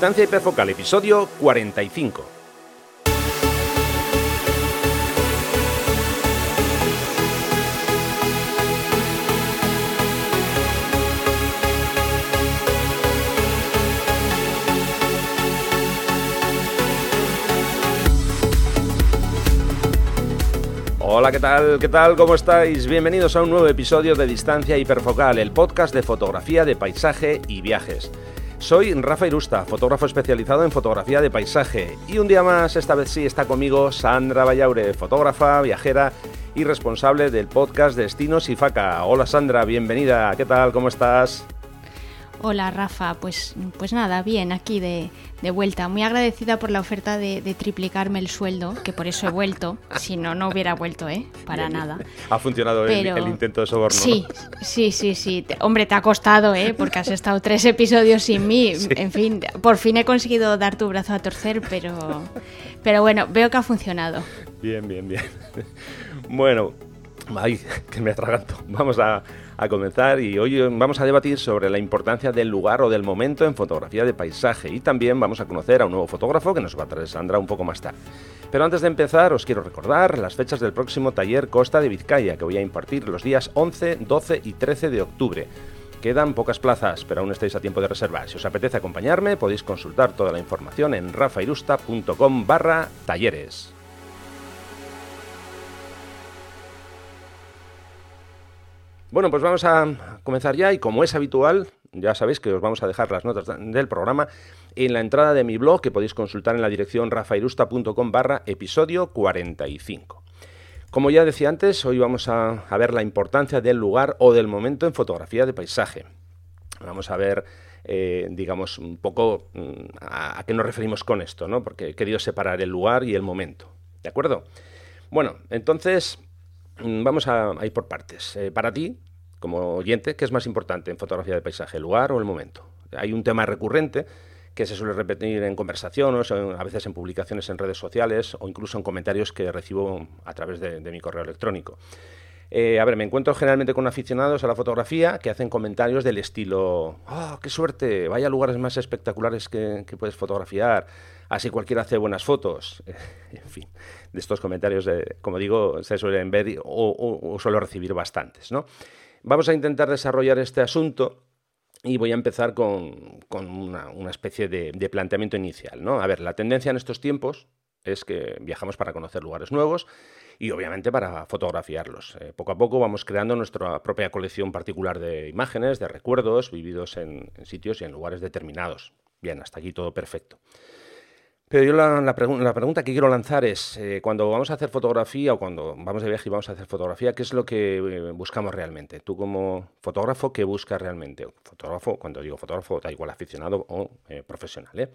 Distancia hiperfocal, episodio 45. Hola, ¿qué tal? ¿Qué tal? ¿Cómo estáis? Bienvenidos a un nuevo episodio de Distancia Hiperfocal, el podcast de fotografía de paisaje y viajes. Soy Rafa Irusta, fotógrafo especializado en fotografía de paisaje, y un día más, esta vez sí, está conmigo Sandra Vallaure, fotógrafa, viajera y responsable del podcast Destinos y Faca. Hola Sandra, bienvenida, ¿qué tal? ¿Cómo estás? Hola Rafa, pues, pues nada, bien, aquí de, vuelta. Muy agradecida por la oferta de, triplicarme el sueldo, que por eso he vuelto. Si no, no hubiera vuelto, ¿eh? Para nada. Ha funcionado el, intento de soborno. Sí, sí, sí, sí. Hombre, te ha costado, ¿eh? Porque has estado tres episodios sin mí. En fin, por fin he conseguido dar tu brazo a torcer, pero, pero bueno, veo que ha funcionado. Bien, bien, bien. Bueno, ay, que me atraganto. Vamos a a comenzar y hoy vamos a debatir sobre la importancia del lugar o del momento en fotografía de paisaje y también vamos a conocer a un nuevo fotógrafo que nos va a traer Sandra un poco más tarde. Pero antes de empezar os quiero recordar las fechas del próximo taller Costa de Vizcaya que voy a impartir los días 11, 12 y 13 de octubre. Quedan pocas plazas, pero aún estáis a tiempo de reservar. Si os apetece acompañarme, podéis consultar toda la información en rafairusta.com barra talleres. Bueno, pues vamos a comenzar ya y como es habitual, ya sabéis que os vamos a dejar las notas del programa en la entrada de mi blog que podéis consultar en la dirección rafairusta.com barra episodio 45. Como ya decía antes, hoy vamos a, ver la importancia del lugar o del momento en fotografía de paisaje. Vamos a ver, eh, digamos, un poco mm, a, qué nos referimos con esto, ¿no? Porque he querido separar el lugar y el momento. ¿De acuerdo? Bueno, entonces vamos a, ir por partes. Eh, para ti, como oyente, ¿qué es más importante en fotografía de paisaje, el lugar o el momento? Hay un tema recurrente que se suele repetir en conversaciones, a veces en publicaciones en redes sociales o incluso en comentarios que recibo a través de, mi correo electrónico. Eh, a ver, me encuentro generalmente con aficionados a la fotografía que hacen comentarios del estilo, ¡oh, qué suerte! Vaya lugares más espectaculares que puedes fotografiar así cualquiera hace buenas fotos. en fin, de estos comentarios, como digo, se suelen ver o, suelo recibir bastantes. ¿no? Vamos a intentar desarrollar este asunto y voy a empezar con, una, especie de, planteamiento inicial. ¿no? A ver, la tendencia en estos tiempos es que viajamos para conocer lugares nuevos y obviamente para fotografiarlos. Eh, poco a poco vamos creando nuestra propia colección particular de imágenes, de recuerdos vividos en sitios y en lugares determinados. Bien, hasta aquí todo perfecto. Pero yo la, pregunta que quiero lanzar es, eh, cuando vamos a hacer fotografía o cuando vamos de viaje y vamos a hacer fotografía, ¿qué es lo que eh, buscamos realmente? Tú como fotógrafo, ¿qué buscas realmente? Fotógrafo, cuando digo fotógrafo, da igual aficionado o eh, profesional.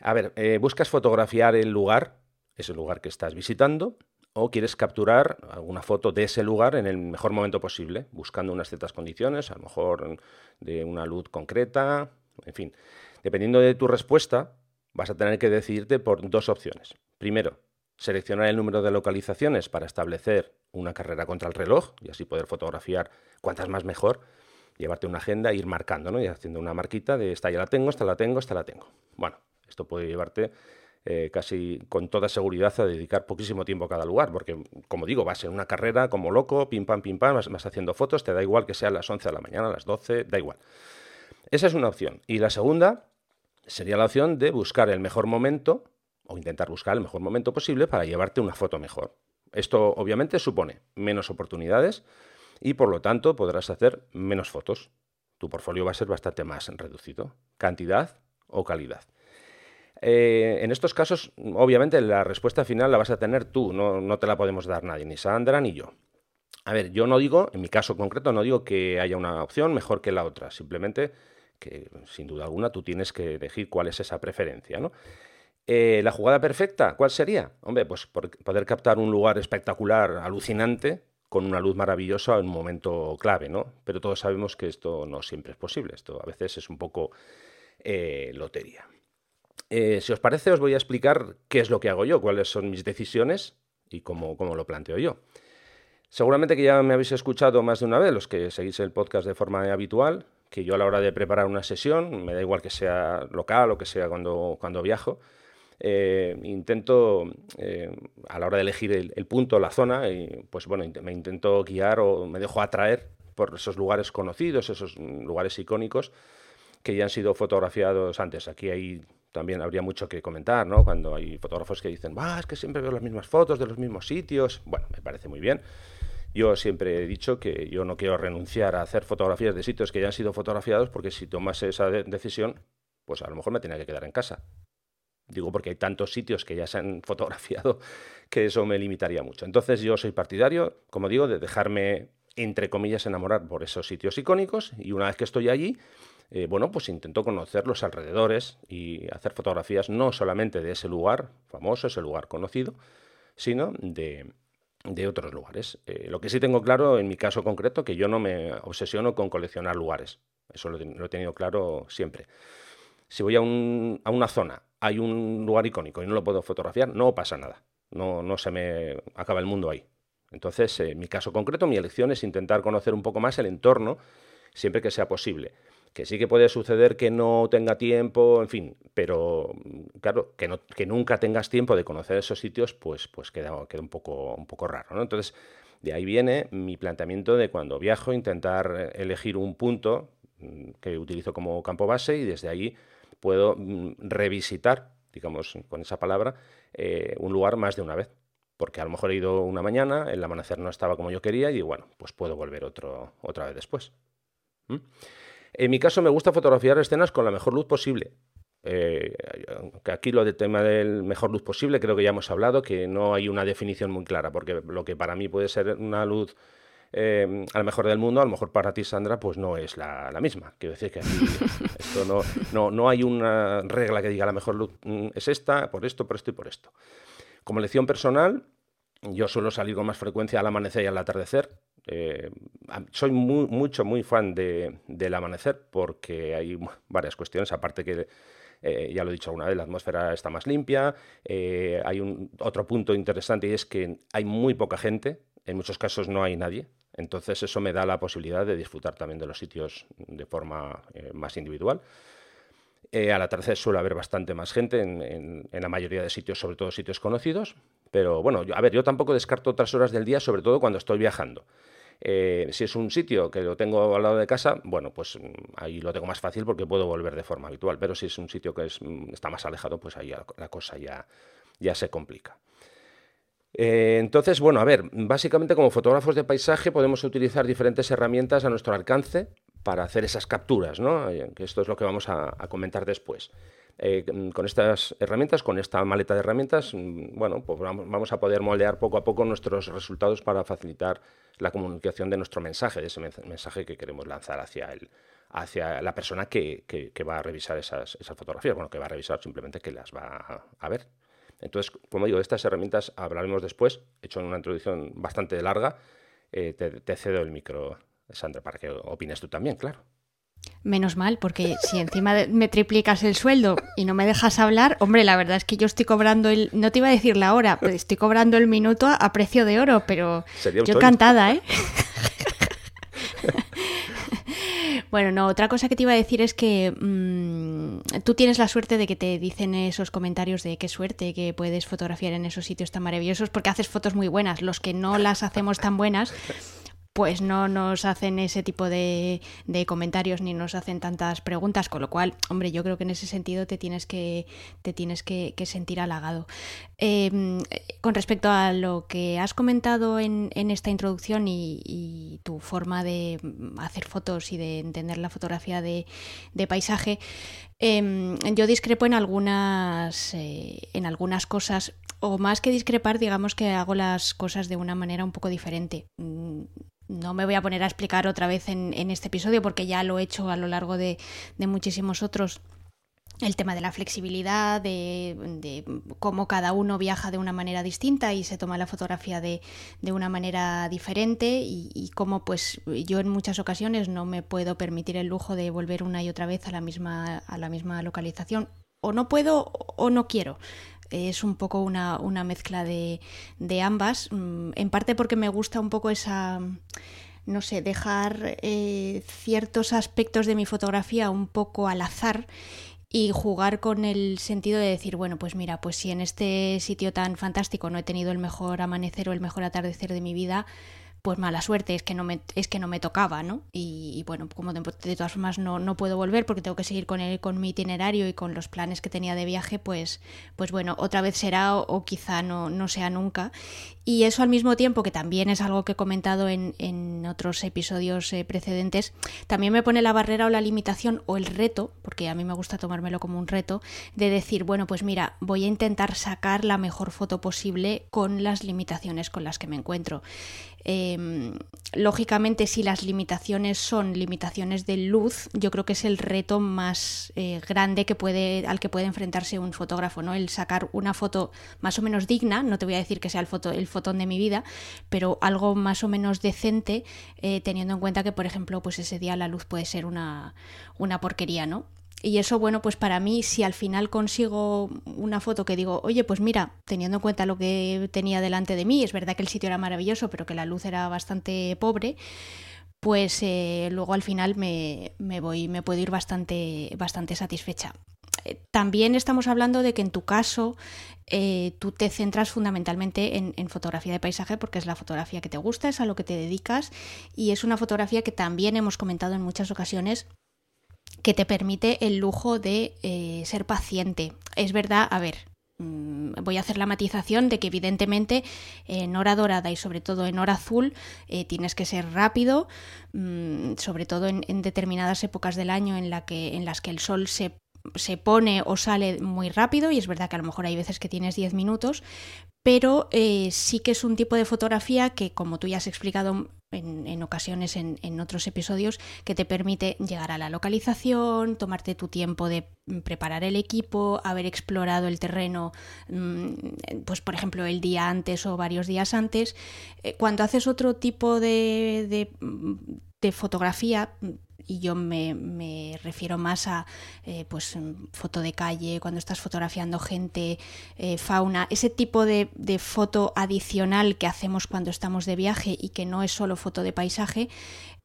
A ver, ¿buscas fotografiar el lugar, ese lugar que estás visitando? ¿O quieres capturar alguna foto de ese lugar en el mejor momento posible, buscando unas ciertas condiciones, a lo mejor de una luz concreta, en fin? Dependiendo de tu respuesta, vas a tener que decidirte por dos opciones. Primero, seleccionar el número de localizaciones para establecer una carrera contra el reloj y así poder fotografiar cuantas más mejor, llevarte una agenda e ir marcando, ¿no? Y haciendo una marquita de esta ya la tengo, esta la tengo, esta la tengo. Bueno, esto puede llevarte eh, casi con toda seguridad a dedicar poquísimo tiempo a cada lugar, porque como digo, vas en una carrera como loco, pim pam, pim pam, vas, vas haciendo fotos, te da igual que sea a las 11 de la mañana, a las 12, da igual. Esa es una opción. Y la segunda sería la opción de buscar el mejor momento o intentar buscar el mejor momento posible para llevarte una foto mejor. Esto obviamente supone menos oportunidades y por lo tanto podrás hacer menos fotos. Tu portfolio va a ser bastante más reducido. Cantidad o calidad. Eh, en estos casos, obviamente, la respuesta final la vas a tener tú, no, no te la podemos dar nadie, ni Sandra ni yo. A ver, yo no digo, en mi caso concreto, no digo que haya una opción mejor que la otra, simplemente que sin duda alguna tú tienes que elegir cuál es esa preferencia, ¿no? Eh, ¿La jugada perfecta cuál sería? Hombre, pues poder captar un lugar espectacular, alucinante, con una luz maravillosa en un momento clave, ¿no? Pero todos sabemos que esto no siempre es posible, esto a veces es un poco eh, lotería. Eh, si os parece, os voy a explicar qué es lo que hago yo, cuáles son mis decisiones y cómo, cómo lo planteo yo. Seguramente que ya me habéis escuchado más de una vez, los que seguís el podcast de forma habitual, que yo a la hora de preparar una sesión, me da igual que sea local o que sea cuando, cuando viajo, eh, intento, eh, a la hora de elegir el, punto, la zona, y, pues bueno, me intento guiar o me dejo atraer por esos lugares conocidos, esos lugares icónicos que ya han sido fotografiados antes. Aquí hay también habría mucho que comentar, ¿no? Cuando hay fotógrafos que dicen, va, es que siempre veo las mismas fotos de los mismos sitios. Bueno, me parece muy bien. Yo siempre he dicho que yo no quiero renunciar a hacer fotografías de sitios que ya han sido fotografiados porque si tomas esa decisión, pues a lo mejor me tenía que quedar en casa. Digo porque hay tantos sitios que ya se han fotografiado que eso me limitaría mucho. Entonces yo soy partidario, como digo, de dejarme, entre comillas, enamorar por esos sitios icónicos y una vez que estoy allí, eh, bueno, pues intento conocer los alrededores y hacer fotografías no solamente de ese lugar famoso, ese lugar conocido, sino de, otros lugares. Eh, lo que sí tengo claro en mi caso concreto, que yo no me obsesiono con coleccionar lugares. Eso lo, he tenido claro siempre. Si voy a, una zona, hay un lugar icónico y no lo puedo fotografiar, no pasa nada. No, no se me acaba el mundo ahí. Entonces, en mi caso concreto, mi elección es intentar conocer un poco más el entorno siempre que sea posible que sí que puede suceder que no tenga tiempo, en fin, pero claro, que, no, que nunca tengas tiempo de conocer esos sitios, pues, pues queda, queda un, poco, un poco raro, ¿no? Entonces, de ahí viene mi planteamiento de cuando viajo intentar elegir un punto mm, que utilizo como campo base y desde ahí puedo mm, revisitar, digamos, con esa palabra, eh, un lugar más de una vez. Porque a lo mejor he ido una mañana, el amanecer no estaba como yo quería y bueno, pues puedo volver otro, otra vez después. En mi caso me gusta fotografiar escenas con la mejor luz posible. Eh, aquí lo del tema del mejor luz posible creo que ya hemos hablado, que no hay una definición muy clara, porque lo que para mí puede ser una luz eh, a lo mejor del mundo, a lo mejor para ti, Sandra, pues no es la, misma. Quiero decir que esto no, no, no, hay una regla que diga la mejor luz mm, es esta, por esto, por esto y por esto. Como lección personal, yo suelo salir con más frecuencia al amanecer y al atardecer. Eh, soy muy, mucho, muy fan de, del amanecer porque hay varias cuestiones, aparte que, eh, ya lo he dicho alguna vez, la atmósfera está más limpia. Eh, hay un, otro punto interesante y es que hay muy poca gente, en muchos casos no hay nadie. Entonces eso me da la posibilidad de disfrutar también de los sitios de forma más individual. Al atardecer suele haber bastante más gente en, la mayoría de sitios, sobre todo sitios conocidos. Pero bueno, a ver, yo tampoco descarto otras horas del día, sobre todo cuando estoy viajando. Eh, si es un sitio que lo tengo al lado de casa, bueno, pues mm, ahí lo tengo más fácil porque puedo volver de forma habitual. Pero si es un sitio que mm, está más alejado, pues ahí la, cosa ya, ya se complica. Eh, entonces, bueno, a ver, básicamente como fotógrafos de paisaje podemos utilizar diferentes herramientas a nuestro alcance para hacer esas capturas, ¿no? Eh, que esto es lo que vamos a comentar después. Eh, con estas herramientas, con esta maleta de herramientas, mm, bueno, pues vamos a poder moldear poco a poco nuestros resultados para facilitar la comunicación de nuestro mensaje, de ese mensaje que queremos lanzar hacia el, hacia la persona que, va a revisar esas, fotografías, bueno, que va a revisar simplemente que las va a, ver. Entonces, como digo, de estas herramientas hablaremos después, he hecho una introducción bastante larga, eh, te cedo el micro, Sandra, para que opines tú también, claro. Menos mal, porque si encima me triplicas el sueldo y no me dejas hablar, hombre, la verdad es que yo estoy cobrando el, no te iba a decir la hora, pero estoy cobrando el minuto a, precio de oro, pero yo encantada, ¿eh? Bueno, no, otra cosa que te iba a decir es que mm, tú tienes la suerte de que te dicen esos comentarios de qué suerte que puedes fotografiar en esos sitios tan maravillosos porque haces fotos muy buenas. Los que no las hacemos tan buenas, pues no nos hacen ese tipo de, comentarios ni nos hacen tantas preguntas, con lo cual, hombre, yo creo que en ese sentido te tienes que, te tienes que, sentir halagado. Em, con respecto a lo que has comentado en, esta introducción y, tu forma de hacer fotos y de entender la fotografía de, paisaje, em, yo discrepo en algunas, eh, en algunas cosas o más que discrepar, digamos que hago las cosas de una manera un poco diferente no me voy a poner a explicar otra vez en, este episodio porque ya lo he hecho a lo largo de, muchísimos otros el tema de la flexibilidad, de, cómo cada uno viaja de una manera distinta y se toma la fotografía de, una manera diferente y, cómo pues yo en muchas ocasiones no me puedo permitir el lujo de volver una y otra vez a la misma, a la misma localización. O no puedo o no quiero es un poco una, mezcla de, ambas, mm, en parte porque me gusta un poco esa no sé, dejar eh, ciertos aspectos de mi fotografía un poco al azar y jugar con el sentido de decir, bueno, pues mira, pues si en este sitio tan fantástico no he tenido el mejor amanecer o el mejor atardecer de mi vida, pues mala suerte, es que no me, es que no me tocaba, ¿no? Y, bueno, como de, todas formas no, no, puedo volver porque tengo que seguir con, el, con mi itinerario y con los planes que tenía de viaje, pues, pues bueno, otra vez será o, quizá no, no sea nunca. Y eso al mismo tiempo, que también es algo que he comentado en, en otros episodios eh, precedentes, también me pone la barrera o la limitación o el reto, porque a mí me gusta tomármelo como un reto, de decir, bueno, pues mira, voy a intentar sacar la mejor foto posible con las limitaciones con las que me encuentro. Em, lógicamente, si las limitaciones son limitaciones de luz, yo creo que es el reto más eh, grande que puede, al que puede enfrentarse un fotógrafo, ¿no? El sacar una foto más o menos digna, no te voy a decir que sea el, foto, el fotón de mi vida, pero algo más o menos decente, eh, teniendo en cuenta que, por ejemplo, pues ese día la luz puede ser una, una porquería, ¿no? Y eso, bueno, pues para mí, si al final consigo una foto que digo, oye, pues mira, teniendo en cuenta lo que tenía delante de mí, es verdad que el sitio era maravilloso, pero que la luz era bastante pobre, pues eh, luego al final me, me, voy, me puedo ir bastante, bastante satisfecha. Eh, también estamos hablando de que en tu caso eh, tú te centras fundamentalmente en, en, fotografía de paisaje porque es la fotografía que te gusta, es a lo que te dedicas y es una fotografía que también hemos comentado en muchas ocasiones que te permite el lujo de eh, ser paciente. Es verdad, a ver, mm, voy a hacer la matización de que evidentemente en hora dorada y sobre todo en hora azul eh, tienes que ser rápido, mm, sobre todo en, determinadas épocas del año en, la que, en las que el sol se se pone o sale muy rápido y es verdad que a lo mejor hay veces que tienes 10 minutos, pero eh, sí que es un tipo de fotografía que, como tú ya has explicado en, ocasiones en, otros episodios, que te permite llegar a la localización, tomarte tu tiempo de preparar el equipo, haber explorado el terreno, mm, pues por ejemplo el día antes o varios días antes. Eh, cuando haces otro tipo de, de fotografía, y yo me, refiero más a eh, pues foto de calle, cuando estás fotografiando gente, eh, fauna, ese tipo de, foto adicional que hacemos cuando estamos de viaje y que no es solo foto de paisaje,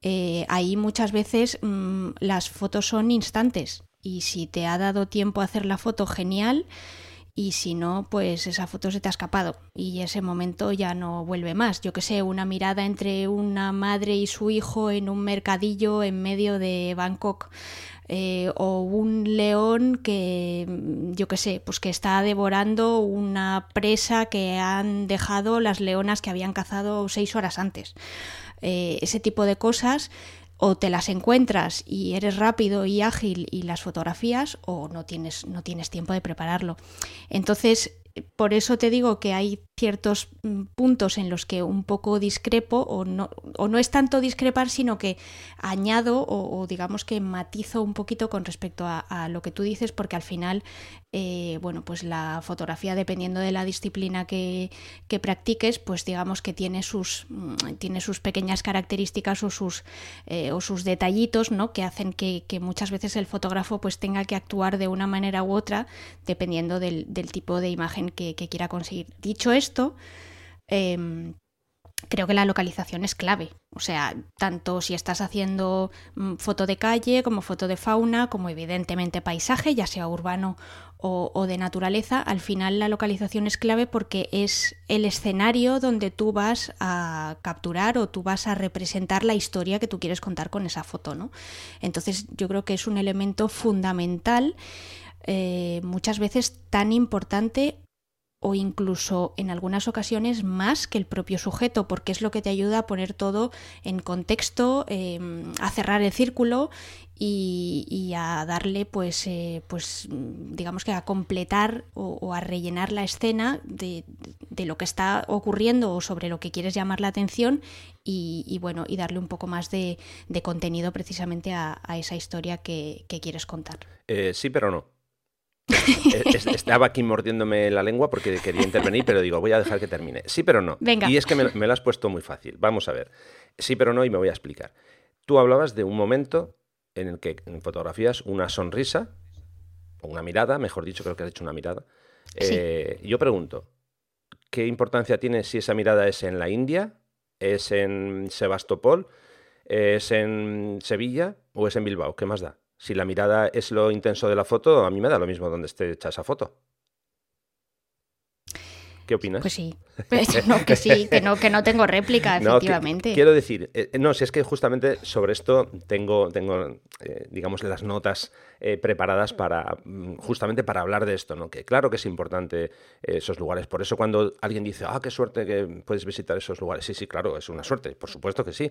eh, ahí muchas veces mm, las fotos son instantes. Y si te ha dado tiempo a hacer la foto, genial y si no, pues esa foto se te ha escapado y ese momento ya no vuelve más. Yo que sé, una mirada entre una madre y su hijo en un mercadillo en medio de Bangkok. Eh, o un león que, yo que sé, pues que está devorando una presa que han dejado las leonas que habían cazado seis horas antes. Eh, ese tipo de cosas o te las encuentras y eres rápido y ágil y las fotografías o no tienes, no tienes tiempo de prepararlo. Entonces, por eso te digo que hay ciertos mm, puntos en los que un poco discrepo o no, o no es tanto discrepar, sino que añado o, digamos que matizo un poquito con respecto a, lo que tú dices, porque al final, eh, bueno, pues la fotografía, dependiendo de la disciplina que, que, practiques, pues digamos que tiene sus, mm, tiene sus pequeñas características o sus, eh, o sus detallitos, ¿no? Que hacen que, muchas veces el fotógrafo pues tenga que actuar de una manera u otra, dependiendo del, del tipo de imagen que, quiera conseguir. Dicho esto, esto, em, creo que la localización es clave. O sea, tanto si estás haciendo mm, foto de calle como foto de fauna, como evidentemente paisaje, ya sea urbano o, de naturaleza, al final la localización es clave porque es el escenario donde tú vas a capturar o tú vas a representar la historia que tú quieres contar con esa foto, ¿no? Entonces yo creo que es un elemento fundamental, eh, muchas veces tan importante o incluso en algunas ocasiones más que el propio sujeto, porque es lo que te ayuda a poner todo en contexto, em, a cerrar el círculo y, a darle, pues, eh, pues, digamos que a completar o, a rellenar la escena de, lo que está ocurriendo o sobre lo que quieres llamar la atención y, bueno, y darle un poco más de, contenido precisamente a, esa historia que, quieres contar. Eh, sí, pero no. Estaba aquí mordiéndome la lengua porque quería intervenir, pero digo, voy a dejar que termine. Sí, pero no. Y es que me, me, lo has puesto muy fácil. Vamos a ver. Sí, pero no, y me voy a explicar. Tú hablabas de un momento en el que en fotografías una sonrisa, o una mirada, mejor dicho, creo que has hecho una mirada. Eh, yo pregunto, ¿qué importancia tiene si esa mirada es en la India, es en Sebastopol, ¿Es en Sevilla o es en Bilbao? ¿Qué más da? Si la mirada es lo intenso de la foto, a mí me da lo mismo donde esté hecha esa foto. ¿Qué opinas? Pues sí. no, que sí, que no, que no tengo réplica, efectivamente. quiero decir, eh, no, si es que justamente sobre esto tengo, tengo eh, digamos, las notas eh, preparadas para mm, justamente para hablar de esto, ¿no? Que claro que es importante esos lugares. Por eso cuando alguien dice, ah, qué suerte que puedes visitar esos lugares. Sí, sí, claro, es una suerte, por supuesto que sí.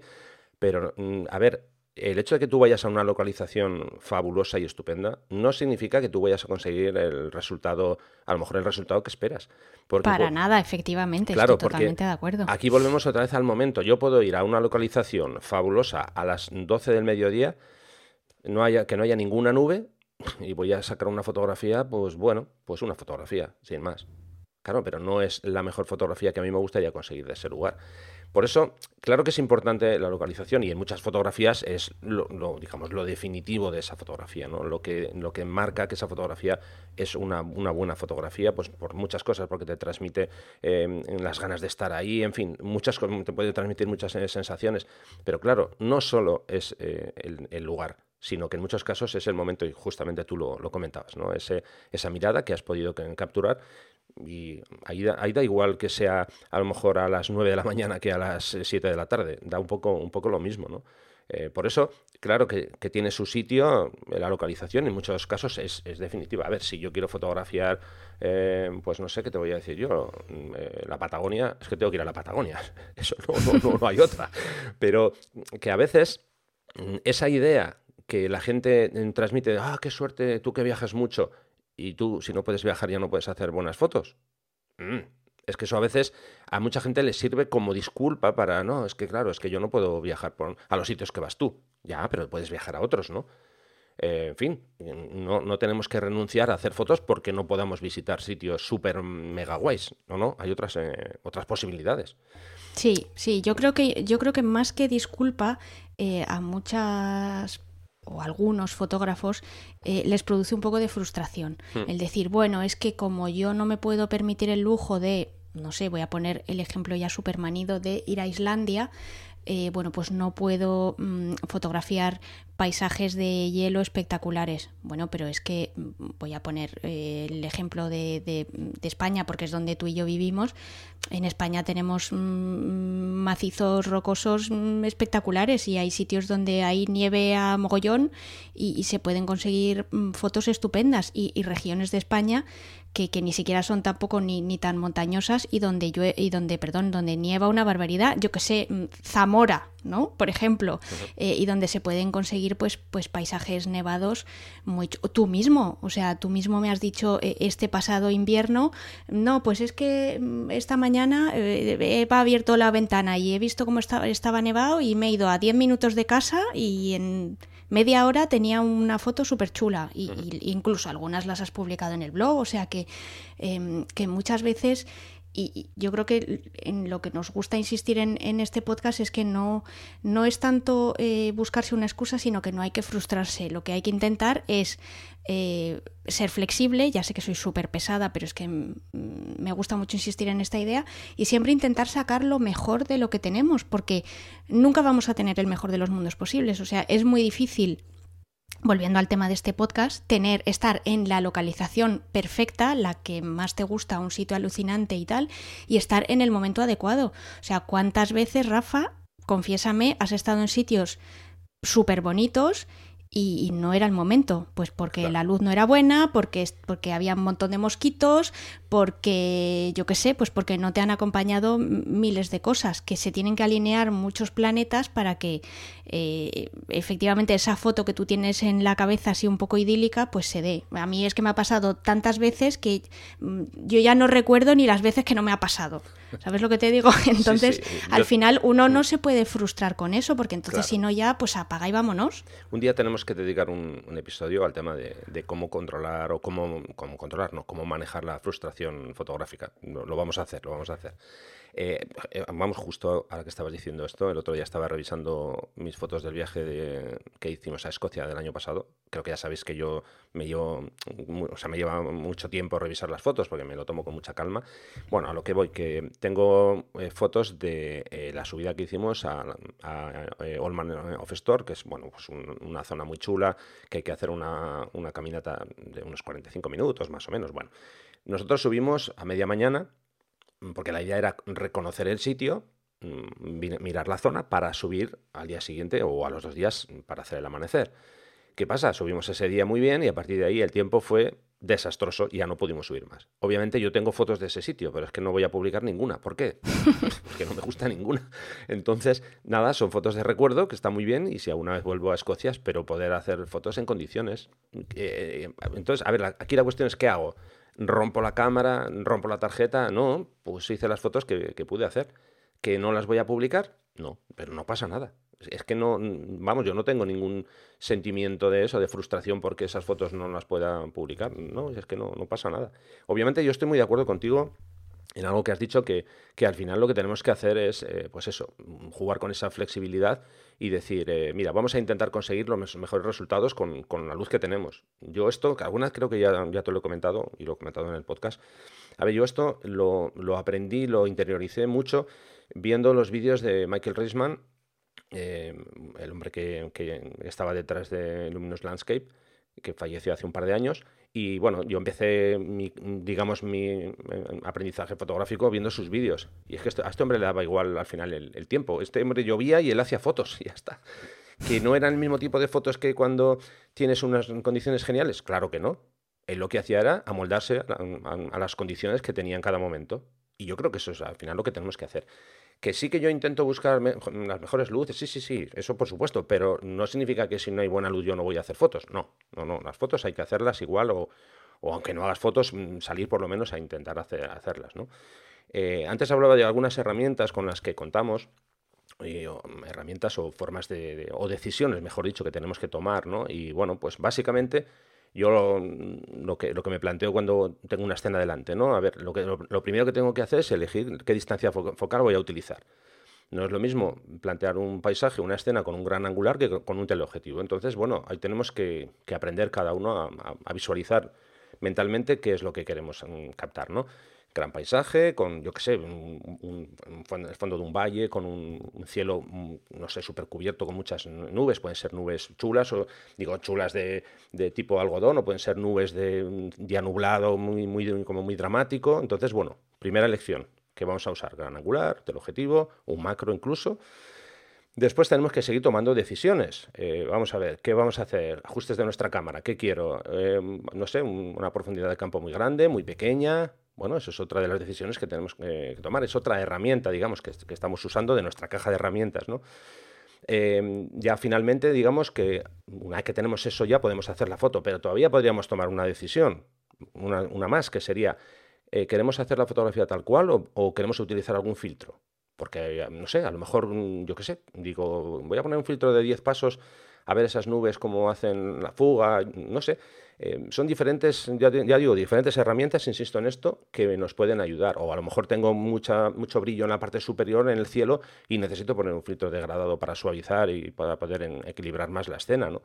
Pero, mm, a ver, el hecho de que tú vayas a una localización fabulosa y estupenda no significa que tú vayas a conseguir el resultado, a lo mejor el resultado que esperas. Para nada, efectivamente, estoy totalmente de acuerdo. Aquí volvemos otra vez al momento. Yo puedo ir a una localización fabulosa a las 12 del mediodía, no haya, que no haya ninguna nube, y voy a sacar una fotografía, pues bueno, pues una fotografía, sin más. Claro, pero no es la mejor fotografía que a mí me gustaría conseguir de ese lugar. Por eso, claro que es importante la localización y en muchas fotografías es lo, digamos, lo definitivo de esa fotografía, ¿no? Lo que, lo que marca que esa fotografía es una, buena fotografía, pues por muchas cosas, porque te transmite em, las ganas de estar ahí, en fin, muchas te puede transmitir muchas eh, sensaciones. Pero claro, no solo es eh, el, lugar, sino que en muchos casos es el momento, y justamente tú lo, comentabas, ¿no? Ese, esa mirada que has podido capturar y ahí da, igual que sea a lo mejor a las 9 de la mañana que a las 7 de la tarde, da un poco, un poco lo mismo, ¿no? Eh, por eso, claro que, tiene su sitio, eh, la localización en muchos casos es, definitiva. A ver, si yo quiero fotografiar, eh, pues no sé qué te voy a decir yo, la Patagonia, es que tengo que ir a la Patagonia, eso no, no hay otra. Pero que a veces mm, esa idea que la gente transmite, ah, qué suerte, tú que viajas mucho, y tú, si no puedes viajar, ya no puedes hacer buenas fotos. Mm, es que eso a veces a mucha gente le sirve como disculpa para, no, es que claro, es que yo no puedo viajar a los sitios que vas tú. Ya, pero puedes viajar a otros, ¿no? Eh, en fin, no, no, tenemos que renunciar a hacer fotos porque no podamos visitar sitios súper mega guays. No, no, hay otras, eh, otras posibilidades. Sí, sí, yo creo que, yo creo que más que disculpa, eh, a muchas o algunos fotógrafos eh, les produce un poco de frustración. Hmm. El decir, bueno, es que como yo no me puedo permitir el lujo de, no sé, voy a poner el ejemplo ya supermanido de ir a Islandia, eh, bueno, pues no puedo mm, fotografiar paisajes de hielo espectaculares. Bueno, pero es que mm, voy a poner eh, el ejemplo de, de, España, porque es donde tú y yo vivimos. En España tenemos mm, macizos rocosos espectaculares y hay sitios donde hay nieve a mogollón y, se pueden conseguir fotos estupendas y, y regiones de España que, ni siquiera son tampoco ni, ni tan montañosas y donde yo y donde, perdón, donde nieva una barbaridad, yo que sé, mm, Zamora, ¿no? Por ejemplo, eh, y donde se pueden conseguir pues, pues paisajes nevados muy tú mismo, o sea, tú mismo me has dicho eh, este pasado invierno, no, pues es que mm, esta mañana eh, he abierto la ventana y he visto cómo estaba, estaba nevado y me he ido a 10 minutos de casa y en media hora tenía una foto súper chula y, incluso algunas las has publicado en el blog, o sea que, em, que muchas veces y yo creo que en lo que nos gusta insistir en, en este podcast es que no, no es tanto eh, buscarse una excusa, sino que no hay que frustrarse. Lo que hay que intentar es eh, ser flexible, ya sé que soy súper pesada, pero es que me gusta mucho insistir en esta idea, y siempre intentar sacar lo mejor de lo que tenemos, porque nunca vamos a tener el mejor de los mundos posibles. O sea, es muy difícil volviendo al tema de este podcast, tener, estar en la localización perfecta, la que más te gusta, un sitio alucinante y tal, y estar en el momento adecuado. O sea, ¿cuántas veces, Rafa, confiésame, has estado en sitios súper bonitos y, no era el momento, pues porque la luz no era buena, porque, porque había un montón de mosquitos, porque yo qué sé, pues porque no te han acompañado miles de cosas, que se tienen que alinear muchos planetas para que eh, efectivamente esa foto que tú tienes en la cabeza así un poco idílica, pues se dé. A mí es que me ha pasado tantas veces que mm, yo ya no recuerdo ni las veces que no me ha pasado. ¿Sabes lo que te digo? Entonces, al final uno no se puede frustrar con eso, porque entonces si no ya, pues apaga y vámonos. Un día tenemos que dedicar un, episodio al tema de, cómo controlar o cómo, cómo controlar, no, cómo manejar la frustración fotográfica. Lo, vamos a hacer, lo vamos a hacer. Eh, eh, vamos justo a la que estabas diciendo esto. El otro día estaba revisando mis fotos del viaje que hicimos a Escocia del año pasado, creo que ya sabéis que yo me llevo, o sea, me lleva mucho tiempo revisar las fotos porque me lo tomo con mucha calma. Bueno, a lo que voy, que tengo eh, fotos de la subida que hicimos a, a, Allman of Store, que es, bueno, pues una zona muy chula, que hay que hacer una, una caminata de unos 45 minutos más o menos. Bueno, nosotros subimos a media mañana porque la idea era reconocer el sitio, mm, mirar la zona para subir al día siguiente o a los dos días para hacer el amanecer. ¿Qué pasa? Subimos ese día muy bien y a partir de ahí el tiempo fue desastroso y ya no pudimos subir más. Obviamente yo tengo fotos de ese sitio, pero es que no voy a publicar ninguna. ¿Por qué? Porque no me gusta ninguna. Entonces, nada, son fotos de recuerdo que está muy bien y si alguna vez vuelvo a Escocia espero poder hacer fotos en condiciones. Eh, entonces, a ver, aquí la cuestión es ¿qué hago? Rompo la cámara, rompo la tarjeta, no, pues hice las fotos que, pude hacer. ¿Que no las voy a publicar? No, pero no pasa nada. Es que no, vamos, yo no tengo ningún sentimiento de eso, de frustración porque esas fotos no las pueda publicar. No, es que no, no pasa nada. Obviamente yo estoy muy de acuerdo contigo en algo que has dicho que, que, al final lo que tenemos que hacer es, eh, pues eso, jugar con esa flexibilidad y decir, eh, mira, vamos a intentar conseguir los mejores resultados con, con, la luz que tenemos. Yo esto, algunas creo que ya, ya te lo he comentado y lo he comentado en el podcast, a ver, yo esto lo, lo aprendí, lo interioricé mucho viendo los vídeos de Michael Reisman, eh, el hombre que, que estaba detrás de Luminous Landscape, que falleció hace un par de años. Y bueno, yo empecé, mi, digamos, mi eh, aprendizaje fotográfico viendo sus vídeos. Y es que a este hombre le daba igual al final el, tiempo. Este hombre llovía y él hacía fotos y ya está. ¿Que no eran el mismo tipo de fotos que cuando tienes unas condiciones geniales? Claro que no. Él lo que hacía era amoldarse a las condiciones que tenía en cada momento. Y yo creo que eso es al final lo que tenemos que hacer. Que sí que yo intento buscar las mejores luces, sí, sí, sí, eso por supuesto, pero no significa que si no hay buena luz yo no voy a hacer fotos. No, no, no, las fotos hay que hacerlas igual o, o aunque no hagas fotos, mm, salir por lo menos a intentar hacer, hacerlas, ¿no? Eh, antes hablaba de algunas herramientas con las que contamos, herramientas o formas de, o decisiones, mejor dicho, que tenemos que tomar, ¿no? Y bueno, pues básicamente yo lo, que, lo que me planteo cuando tengo una escena delante, ¿no? A ver, lo, que, lo, primero que tengo que hacer es elegir qué distancia focal voy a utilizar. No es lo mismo plantear un paisaje, una escena con un gran angular que con un teleobjetivo. Entonces, bueno, ahí tenemos que, aprender cada uno a, visualizar mentalmente qué es lo que queremos mm, captar, ¿no? Gran paisaje, con, yo qué sé, un, el fondo de un valle, con un, cielo, mm, no sé, súper cubierto con muchas nubes. Pueden ser nubes chulas, o digo, chulas de, de, tipo algodón, o pueden ser nubes de un día nublado, muy, muy, como muy dramático. Entonces, bueno, primera elección que vamos a usar, gran angular, objetivo un macro incluso. Después tenemos que seguir tomando decisiones. Eh, vamos a ver, ¿qué vamos a hacer? Ajustes de nuestra cámara. ¿Qué quiero? Eh, no sé, una profundidad de campo muy grande, muy pequeña, bueno, eso es otra de las decisiones que tenemos que tomar, es otra herramienta, digamos, que, estamos usando de nuestra caja de herramientas, ¿no? Eh, ya finalmente, digamos que una vez que tenemos eso ya podemos hacer la foto, pero todavía podríamos tomar una decisión, una, más, que sería, eh, ¿queremos hacer la fotografía tal cual o, queremos utilizar algún filtro? Porque, no sé, a lo mejor, yo qué sé, digo, voy a poner un filtro de 10 pasos a ver esas nubes cómo hacen la fuga, no sé. Eh, son diferentes, ya, digo, diferentes herramientas, insisto en esto, que nos pueden ayudar. O a lo mejor tengo mucha, mucho brillo en la parte superior, en el cielo, y necesito poner un filtro degradado para suavizar y para poder equilibrar más la escena. ¿no?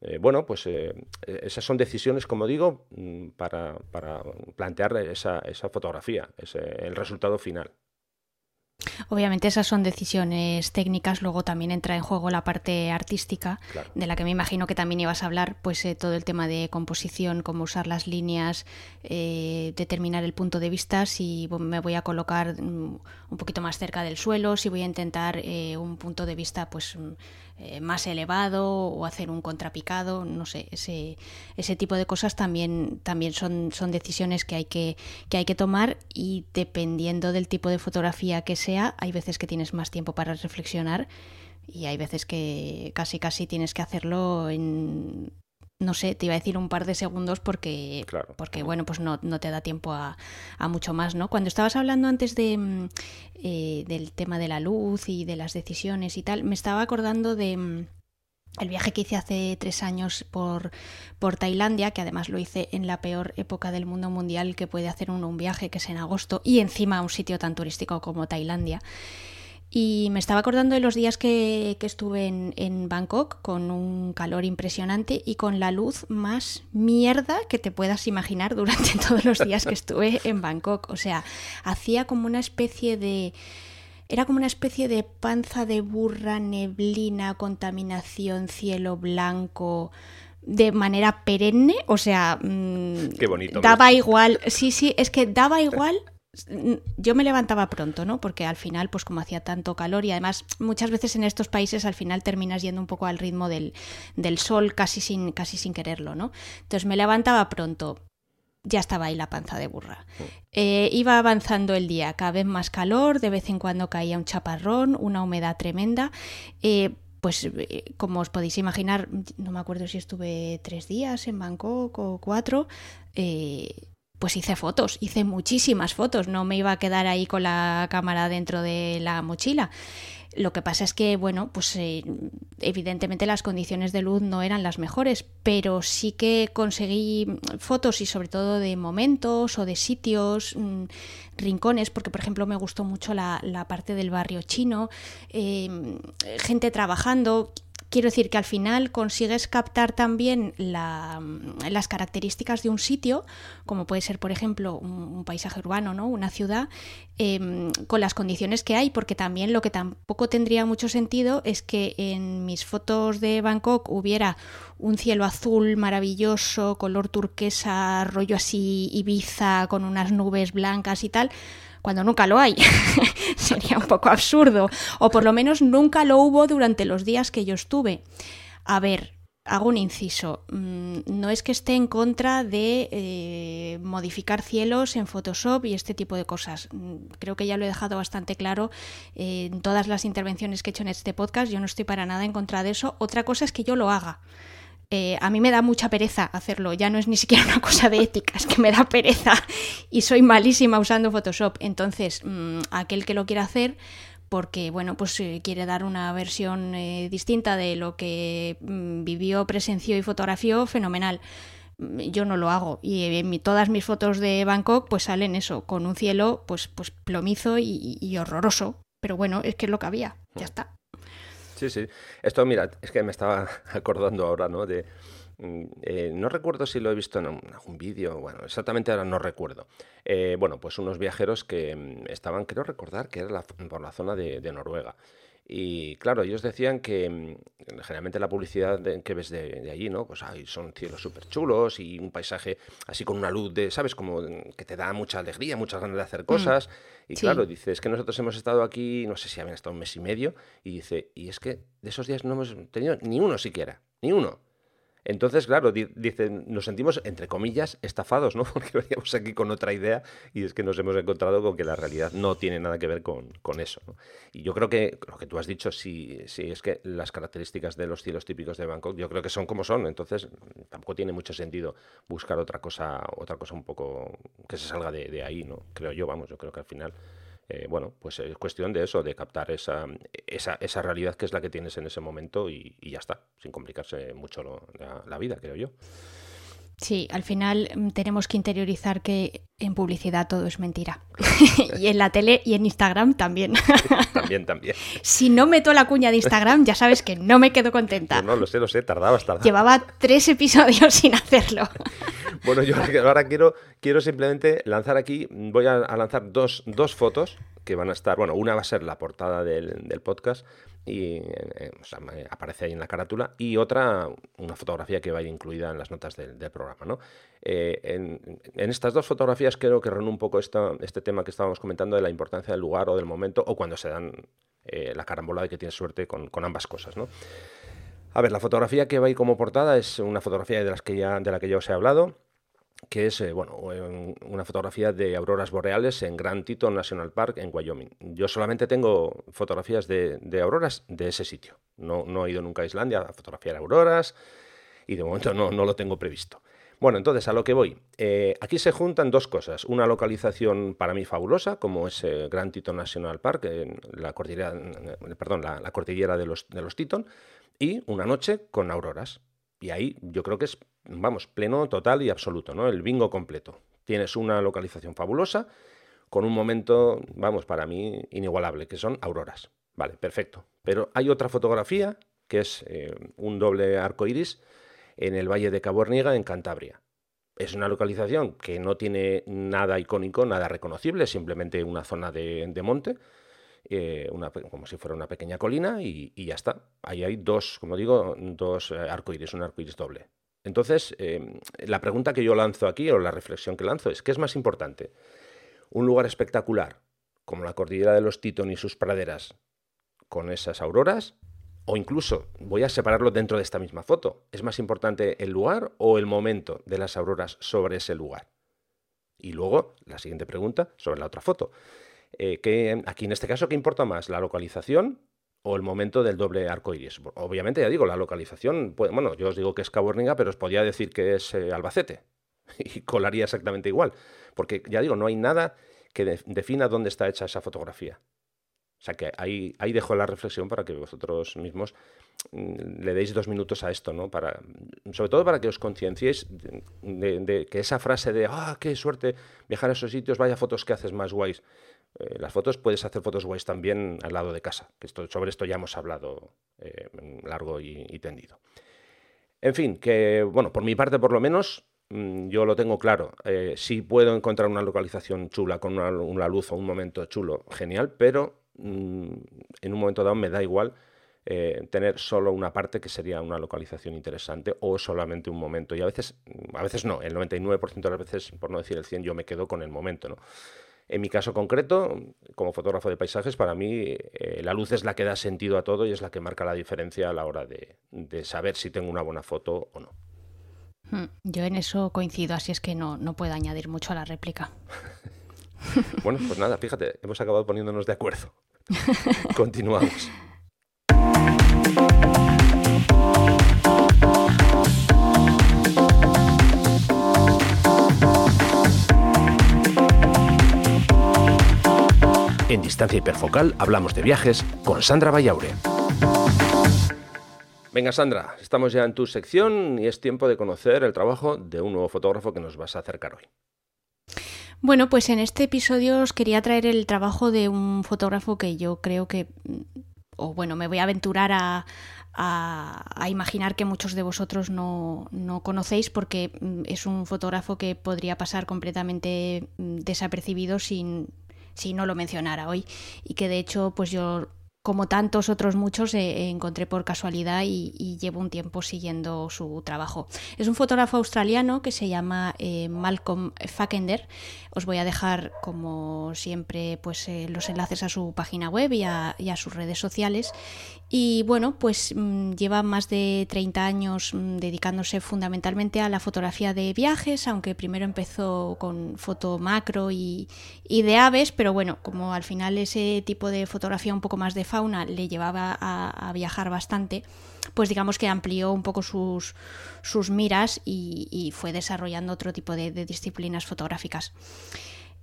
Eh, bueno, pues eh, esas son decisiones, como digo, mm, para, para plantear esa, esa fotografía, ese, el resultado final. Obviamente esas son decisiones técnicas, luego también entra en juego la parte artística, de la que me imagino que también ibas a hablar, pues eh, todo el tema de composición, cómo usar las líneas, eh, determinar el punto de vista, si me voy a colocar mm, un poquito más cerca del suelo, si voy a intentar eh, un punto de vista pues mm, más elevado o hacer un contrapicado, no sé, ese, ese tipo de cosas también, también son, son decisiones que hay que, que hay que tomar y dependiendo del tipo de fotografía que sea, hay veces que tienes más tiempo para reflexionar y hay veces que casi casi tienes que hacerlo en no sé, te iba a decir un par de segundos porque, porque bueno, pues no, no, te da tiempo a, a, mucho más, ¿no? Cuando estabas hablando antes de, mm, eh, del tema de la luz y de las decisiones y tal, me estaba acordando de mm, el viaje que hice hace tres años por, por Tailandia, que además lo hice en la peor época del mundo mundial que puede hacer uno un viaje, que es en agosto, y encima un sitio tan turístico como Tailandia. Y me estaba acordando de los días que, estuve en, Bangkok con un calor impresionante y con la luz más mierda que te puedas imaginar durante todos los días que estuve en Bangkok. O sea, hacía como una especie de... Era como una especie de panza de burra, neblina, contaminación, cielo blanco, de manera perenne, o sea, mm, Qué bonito, daba igual, sí, sí, es que daba igual yo me levantaba pronto, ¿no? Porque al final, pues como hacía tanto calor y además muchas veces en estos países al final terminas yendo un poco al ritmo del, del sol casi sin, casi sin quererlo, ¿no? Entonces me levantaba pronto, ya estaba ahí la panza de burra. Mm. Eh, iba avanzando el día, cada vez más calor, de vez en cuando caía un chaparrón, una humedad tremenda. Eh, pues eh, como os podéis imaginar, no me acuerdo si estuve tres días en Bangkok o cuatro, pues hice fotos, hice muchísimas fotos, no me iba a quedar ahí con la cámara dentro de la mochila. Lo que pasa es que, bueno, pues eh, evidentemente las condiciones de luz no eran las mejores, pero sí que conseguí fotos y sobre todo de momentos o de sitios, mm, rincones, porque por ejemplo me gustó mucho la, parte del barrio chino, eh, gente trabajando, Quiero decir que al final consigues captar también las características de un sitio, como puede ser, por ejemplo, un, paisaje urbano, ¿no? una ciudad, em, con las condiciones que hay, porque también lo que tampoco tendría mucho sentido es que en mis fotos de Bangkok hubiera un cielo azul maravilloso, color turquesa, rollo así Ibiza, con unas nubes blancas y tal cuando nunca lo hay. Sería un poco absurdo. O por lo menos nunca lo hubo durante los días que yo estuve. A ver, hago un inciso. Mm, no es que esté en contra de eh, modificar cielos en Photoshop y este tipo de cosas. Mm, creo que ya lo he dejado bastante claro en todas las intervenciones que he hecho en este podcast. Yo no estoy para nada en contra de eso. Otra cosa es que yo lo haga. Eh, a mí me da mucha pereza hacerlo, ya no es ni siquiera una cosa de ética, es que me da pereza y soy malísima usando Photoshop. Entonces, mm, aquel que lo quiera hacer, porque bueno, pues eh, quiere dar una versión eh, distinta de lo que mm, vivió, presenció y fotografió, fenomenal. Mm, yo no lo hago y en todas mis fotos de Bangkok pues salen eso, con un cielo pues, pues plomizo y horroroso. Pero bueno, es que es lo que había, ya está. Sí, sí. Esto, mira, es que me estaba acordando ahora, ¿no? De, mm, eh, no recuerdo si lo he visto en algún vídeo, bueno, exactamente ahora no recuerdo. Eh, bueno, pues unos viajeros que mm, estaban, creo recordar que era por la zona de, Noruega. Y claro, ellos decían que mm, generalmente la publicidad que ves de, allí, ¿no? Pues hay, son cielos súper chulos y un paisaje así con una luz de, ¿sabes? Como que te da mucha alegría, muchas ganas de hacer cosas. Y claro, dice, es que nosotros hemos estado aquí, no sé si habían estado un mes y medio, y dice, y es que de esos días no hemos tenido ni uno siquiera, ni uno. Entonces, claro, dicen, nos sentimos, entre comillas, estafados, ¿no? Porque veníamos aquí con otra idea y es que nos hemos encontrado con que la realidad no tiene nada que ver con, eso. Y yo creo que lo que tú has dicho, sí, sí, es que las características de los cielos típicos de Bangkok, yo creo que son como son. Entonces, tampoco tiene mucho sentido buscar otra cosa, otra cosa un poco que se salga de, de ahí, ¿no? Creo yo, vamos, yo creo que al final eh, bueno, pues es cuestión de eso, de captar esa, esa, esa, realidad que es la que tienes en ese momento y, ya está, sin complicarse mucho la, vida, creo yo. Sí, al final mm, tenemos que interiorizar que en publicidad todo es mentira. y en la tele y en Instagram también. también, también. si no meto la cuña de Instagram, ya sabes que no me quedo contenta. Pues no, lo sé, lo sé, tardabas, tardabas. Llevaba tres episodios sin hacerlo. bueno, yo ahora quiero, quiero simplemente lanzar aquí, voy a, lanzar dos, dos fotos que van a estar, bueno, una va a ser la portada del, del podcast y eh, aparece ahí en la carátula y otra una fotografía que vaya incluida en las notas del, programa ¿no? Eh, en, estas dos fotografías creo que reúne un poco este tema que estábamos comentando de la importancia del lugar o del momento o cuando se dan eh, la carambola de que tienes suerte con, ambas cosas ¿no? a ver la fotografía que va ahí como portada es una fotografía de las que ya de la que ya os he hablado que es eh, bueno, una fotografía de auroras boreales en Grand Teton National Park en Wyoming. Yo solamente tengo fotografías de, auroras de ese sitio. No, no, he ido nunca a Islandia a fotografiar auroras y de momento no, no lo tengo previsto. Bueno, entonces a lo que voy. Eh, aquí se juntan dos cosas. Una localización para mí fabulosa, como es eh, Grand Teton National Park, la cordillera, perdón, la, cordillera de los, de los Teton, y una noche con auroras. Y ahí yo creo que es vamos, pleno, total y absoluto, ¿no? El bingo completo. Tienes una localización fabulosa con un momento, vamos, para mí inigualable, que son auroras. Vale, perfecto. Pero hay otra fotografía que es eh, un doble arco iris en el Valle de Caborniga, en Cantabria. Es una localización que no tiene nada icónico, nada reconocible, simplemente una zona de, monte, eh, como si fuera una pequeña colina, y, ya está. Ahí hay dos, como digo, dos eh, arcoíris, un arcoíris doble. Entonces, la pregunta que yo lanzo aquí, o la reflexión que lanzo, es: ¿qué es más importante? ¿Un lugar espectacular, como la cordillera de los Titón y sus praderas, con esas auroras, o incluso voy a separarlo dentro de esta misma foto. ¿Es más importante el lugar o el momento de las auroras sobre ese lugar? Y luego, la siguiente pregunta sobre la otra foto. Eh, aquí en este caso, ¿qué importa más? ¿La localización o el momento del doble arco iris? Obviamente, ya digo, la localización, bueno, yo os digo que es Caborniga, pero os podría decir que es eh, Albacete. Y colaría exactamente igual. Porque, ya digo, no hay nada que defina dónde está hecha esa fotografía. O sea que ahí, ahí dejo la reflexión para que vosotros mismos mm, le deis dos minutos a esto, ¿no? Para, sobre todo para que os concienciéis de, que esa frase de ¡ah, qué suerte viajar a esos sitios, vaya fotos que haces más guays! Eh, las fotos, puedes hacer fotos guays también al lado de casa, sobre esto ya hemos hablado eh, largo y, tendido. En fin, que, bueno, por mi parte por lo menos, mm, yo lo tengo claro. Eh, si puedo encontrar una localización chula con una, una luz o un momento chulo, genial, pero Mm, en un momento dado me da igual eh, tener solo una parte que sería una localización interesante o solamente un momento. Y a veces, a veces no, el 99% de las veces, por no decir el 100, yo me quedo con el momento. ¿no? En mi caso concreto, como fotógrafo de paisajes, para mí eh, la luz es la que da sentido a todo y es la que marca la diferencia a la hora de, de saber si tengo una buena foto o no. Hmm, yo en eso coincido, así es que no, no puedo añadir mucho a la réplica. bueno, pues nada, fíjate, hemos acabado poniéndonos de acuerdo. Continuamos. En Distancia Hiperfocal hablamos de viajes con Sandra Vallaure. Venga Sandra, estamos ya en tu sección y es tiempo de conocer el trabajo de un nuevo fotógrafo que nos vas a acercar hoy. Bueno, pues en este episodio os quería traer el trabajo de un fotógrafo que yo creo que, mm, o bueno, me voy a aventurar a, imaginar que muchos de vosotros no, conocéis porque mm, es un fotógrafo que podría pasar completamente mm, desapercibido sin, si no lo mencionara hoy. Y que de hecho pues yo como tantos otros muchos, eh, encontré por casualidad y, llevo un tiempo siguiendo su trabajo. Es un fotógrafo australiano que se llama eh, Malcolm Fackender. Os voy a dejar, como siempre, pues eh, los enlaces a su página web y a, sus redes sociales. Y bueno, pues mm, lleva más de 30 años mm, dedicándose fundamentalmente a la fotografía de viajes, aunque primero empezó con foto macro y, y de aves, pero bueno, como al final ese tipo de fotografía un poco más de le llevaba a, viajar bastante, pues digamos que amplió un poco sus, sus miras y, fue desarrollando otro tipo de disciplinas fotográficas.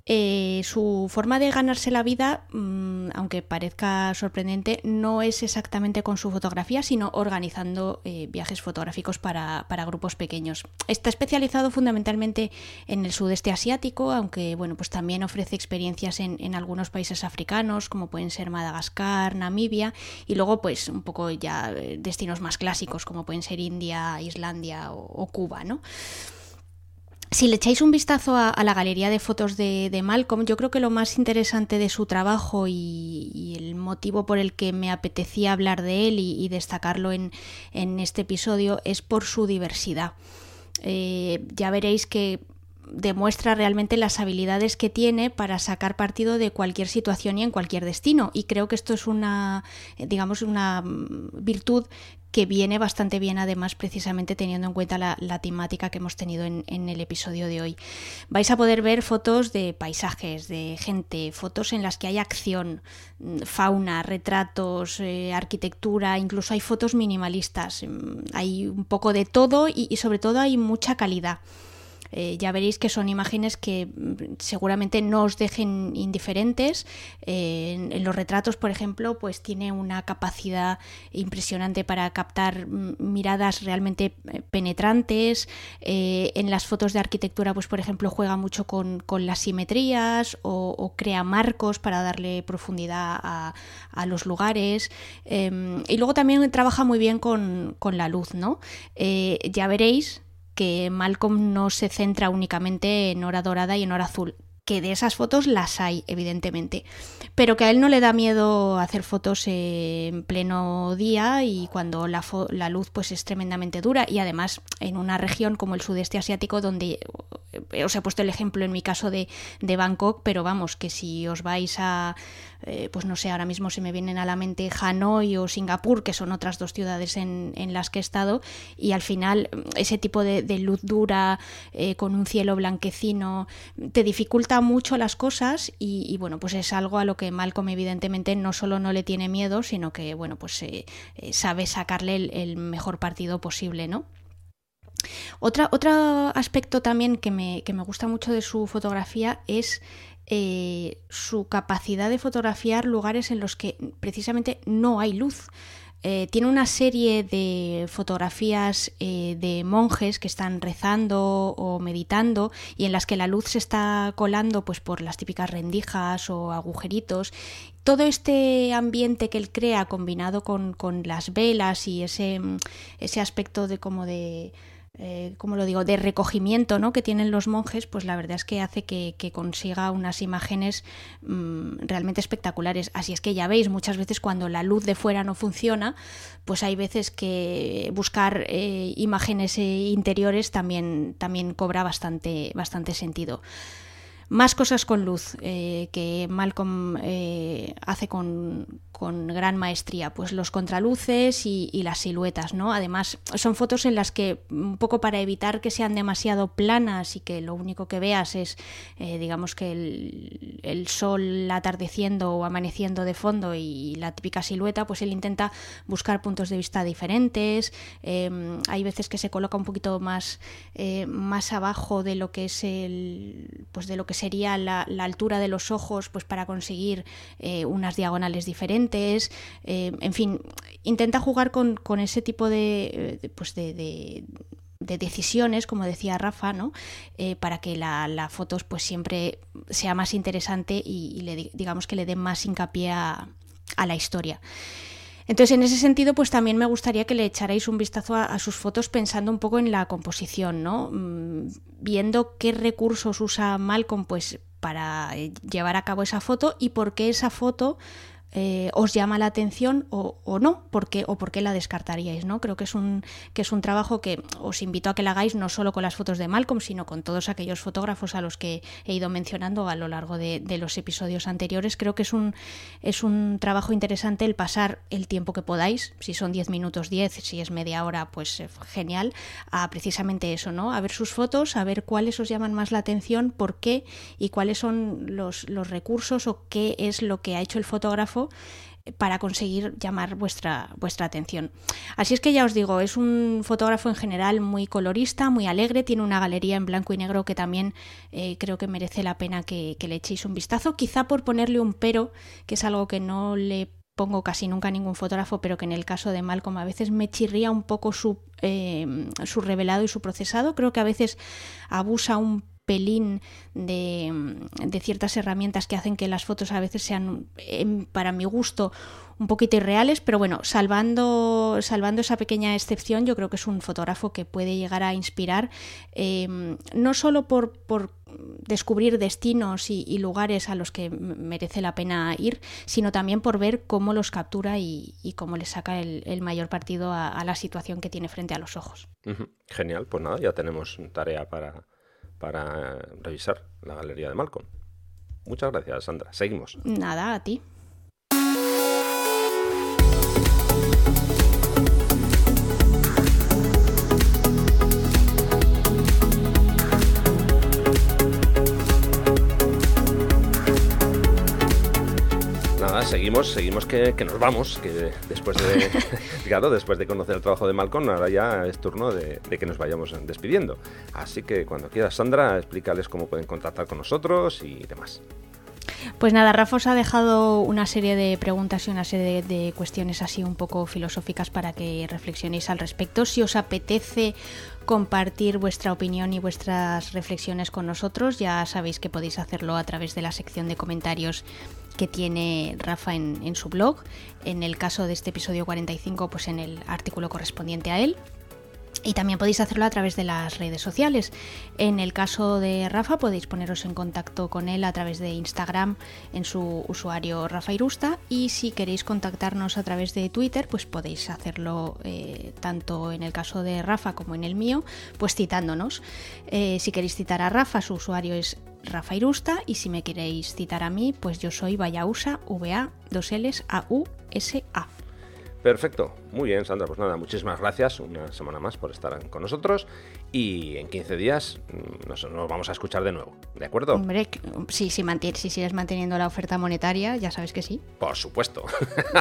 Eh, su forma de ganarse la vida, mm, aunque parezca sorprendente, no es exactamente con su fotografía, sino organizando eh, viajes fotográficos para, grupos pequeños. Está especializado fundamentalmente en el sudeste asiático, aunque bueno, pues también ofrece experiencias en, algunos países africanos, como pueden ser Madagascar, Namibia, y luego pues un poco ya eh, destinos más clásicos, como pueden ser India, Islandia o, o Cuba, ¿no? Si le echáis un vistazo a, la galería de fotos de, Malcolm, yo creo que lo más interesante de su trabajo y, el motivo por el que me apetecía hablar de él y, destacarlo en, este episodio es por su diversidad. Eh, ya veréis que demuestra realmente las habilidades que tiene para sacar partido de cualquier situación y en cualquier destino. Y creo que esto es una, digamos, una mm, virtud que viene bastante bien además precisamente teniendo en cuenta la, temática que hemos tenido en, el episodio de hoy. Vais a poder ver fotos de paisajes, de gente, fotos en las que hay acción, mm, fauna, retratos, eh, arquitectura, incluso hay fotos minimalistas. Mm, hay un poco de todo y sobre todo hay mucha calidad. Eh, ya veréis que son imágenes que mm, seguramente no os dejen indiferentes. Eh, en, los retratos, por ejemplo, pues tiene una capacidad impresionante para captar mm, miradas realmente penetrantes. en las fotos de arquitectura, pues por ejemplo, juega mucho con, las simetrías o, crea marcos para darle profundidad a, a los lugares. Em, y luego también trabaja muy bien con, con la luz, ¿no? ya veréis que Malcolm no se centra únicamente en hora dorada y en hora azul, que de esas fotos las hay, evidentemente, pero que a él no le da miedo hacer fotos en pleno día y cuando la, la, luz pues es tremendamente dura y además en una región como el sudeste asiático donde eh, os he puesto el ejemplo en mi caso de, de Bangkok, pero vamos, que si os vais a, eh, pues no sé, ahora mismo se me vienen a la mente Hanoi o Singapur, que son otras dos ciudades en, las que he estado, y al final ese tipo de, luz dura, eh, con un cielo blanquecino, te dificulta mucho las cosas y, bueno, pues es algo a lo que Malcolm evidentemente no solo no le tiene miedo, sino que, bueno, pues eh, sabe sacarle el, mejor partido posible, ¿no? Otro aspecto también que me, que me, gusta mucho de su fotografía es eh, su capacidad de fotografiar lugares en los que precisamente no hay luz. Eh, tiene una serie de fotografías eh, de monjes que están rezando o meditando y en las que la luz se está colando pues por las típicas rendijas o agujeritos. Todo este ambiente que él crea combinado con, con las velas y ese, ese aspecto de como de eh, como lo digo, de recogimiento ¿no? que tienen los monjes, pues la verdad es que hace que, consiga unas imágenes mm, realmente espectaculares. Así es que ya veis, muchas veces cuando la luz de fuera no funciona, pues hay veces que buscar eh, imágenes eh, interiores también, también cobra bastante, bastante sentido. Más cosas con luz eh, que Malcolm eh, hace con, gran maestría, pues los contraluces y, las siluetas, ¿no? Además, son fotos en las que, un poco para evitar que sean demasiado planas y que lo único que veas es, eh, digamos que el, sol atardeciendo o amaneciendo de fondo y la típica silueta, pues él intenta buscar puntos de vista diferentes. hay veces que se coloca un poquito más, más abajo de lo que es el, pues de lo que sería la, altura de los ojos pues para conseguir eh, unas diagonales diferentes. Eh, en fin, intenta jugar con, ese tipo de, pues de, decisiones, como decía Rafa, ¿no? Eh, para que la, foto pues siempre sea más interesante y, le, digamos que le dé más hincapié a la historia. Entonces, en ese sentido, pues también me gustaría que le echarais un vistazo a, sus fotos pensando un poco en la composición, ¿no? Mm, viendo qué recursos usa Malcolm, pues para eh, llevar a cabo esa foto y por qué esa foto eh, os llama la atención o, o no, porque, o por qué la descartaríais, ¿no? Creo que es, un, que es un trabajo que os invito a que la hagáis no solo con las fotos de Malcolm, sino con todos aquellos fotógrafos a los que he ido mencionando a lo largo de, los episodios anteriores. Creo que es un, es un trabajo interesante el pasar el tiempo que podáis, si son 10 minutos 10, si es media hora, pues eh, genial, a precisamente eso, ¿no? A ver sus fotos, a ver cuáles os llaman más la atención, por qué y cuáles son los, los recursos o qué es lo que ha hecho el fotógrafo para conseguir llamar vuestra, vuestra atención. Así es que ya os digo, es un fotógrafo en general muy colorista, muy alegre, tiene una galería en blanco y negro que también eh, creo que merece la pena que, le echéis un vistazo, quizá por ponerle un pero, que es algo que no le pongo casi nunca a ningún fotógrafo, pero que en el caso de Malcolm a veces me chirría un poco su, eh, su revelado y su procesado. Creo que a veces abusa un pelín de, ciertas herramientas que hacen que las fotos a veces sean, em, para mi gusto, un poquito irreales, pero bueno, salvando, salvando esa pequeña excepción, yo creo que es un fotógrafo que puede llegar a inspirar, em, no solo por descubrir destinos y, lugares a los que merece la pena ir, sino también por ver cómo los captura y, cómo le saca el, mayor partido a, la situación que tiene frente a los ojos. Genial, pues nada, ya tenemos tarea para, para revisar la galería de Malcolm. Muchas gracias, Sandra. Seguimos. Nada, a ti. Seguimos, seguimos que, nos vamos, que después de, claro, después de conocer el trabajo de Malcolm, ahora ya es turno de, que nos vayamos despidiendo. Así que cuando quieras, Sandra, explícales cómo pueden contactar con nosotros y demás. Pues nada, Rafa os ha dejado una serie de preguntas y una serie de, cuestiones así un poco filosóficas para que reflexionéis al respecto. Si os apetece compartir vuestra opinión y vuestras reflexiones con nosotros, ya sabéis que podéis hacerlo a través de la sección de comentarios que tiene Rafa en, su blog. En el caso de este episodio 45, pues en el artículo correspondiente a él. Y también podéis hacerlo a través de las redes sociales. En el caso de Rafa podéis poneros en contacto con él a través de Instagram en su usuario Rafa Irusta y si queréis contactarnos a través de Twitter pues podéis hacerlo eh, tanto en el caso de Rafa como en el mío pues citándonos. Eh, si queréis citar a Rafa su usuario es Rafa Irusta y si me queréis citar a mí pues yo soy Vayausa, V-A, 2 L's, A-U-S-A. Perfecto, muy bien Sandra, pues nada, muchísimas gracias una semana más por estar con nosotros y en 15 días mm, nos, vamos a escuchar de nuevo, ¿de acuerdo? Hombre, sí, si, si sigues manteniendo la oferta monetaria, ya sabes que sí. Por supuesto.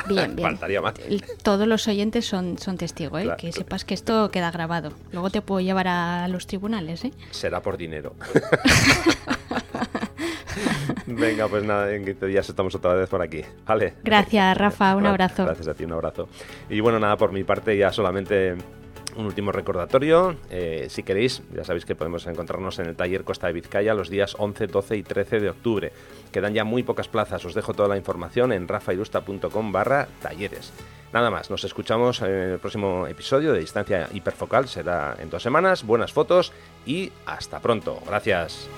Bien, bien. Faltaría más. Todos los oyentes son, son testigos, ¿eh? que sepas que esto queda grabado. Luego te puedo llevar a los tribunales, ¿eh? Será por dinero. Venga, pues nada, en 15 días estamos otra vez por aquí. Vale. Gracias, Rafa. Un abrazo. Gracias a ti, un abrazo. Y bueno, nada, por mi parte ya solamente un último recordatorio. Eh, si queréis, ya sabéis que podemos encontrarnos en el taller Costa de Vizcaya los días 11, 12 y 13 de octubre. Quedan ya muy pocas plazas. Os dejo toda la información en rafairusta.com barra talleres. Nada más, nos escuchamos en el próximo episodio de Distancia Hiperfocal. Será en dos semanas. Buenas fotos y hasta pronto. Gracias.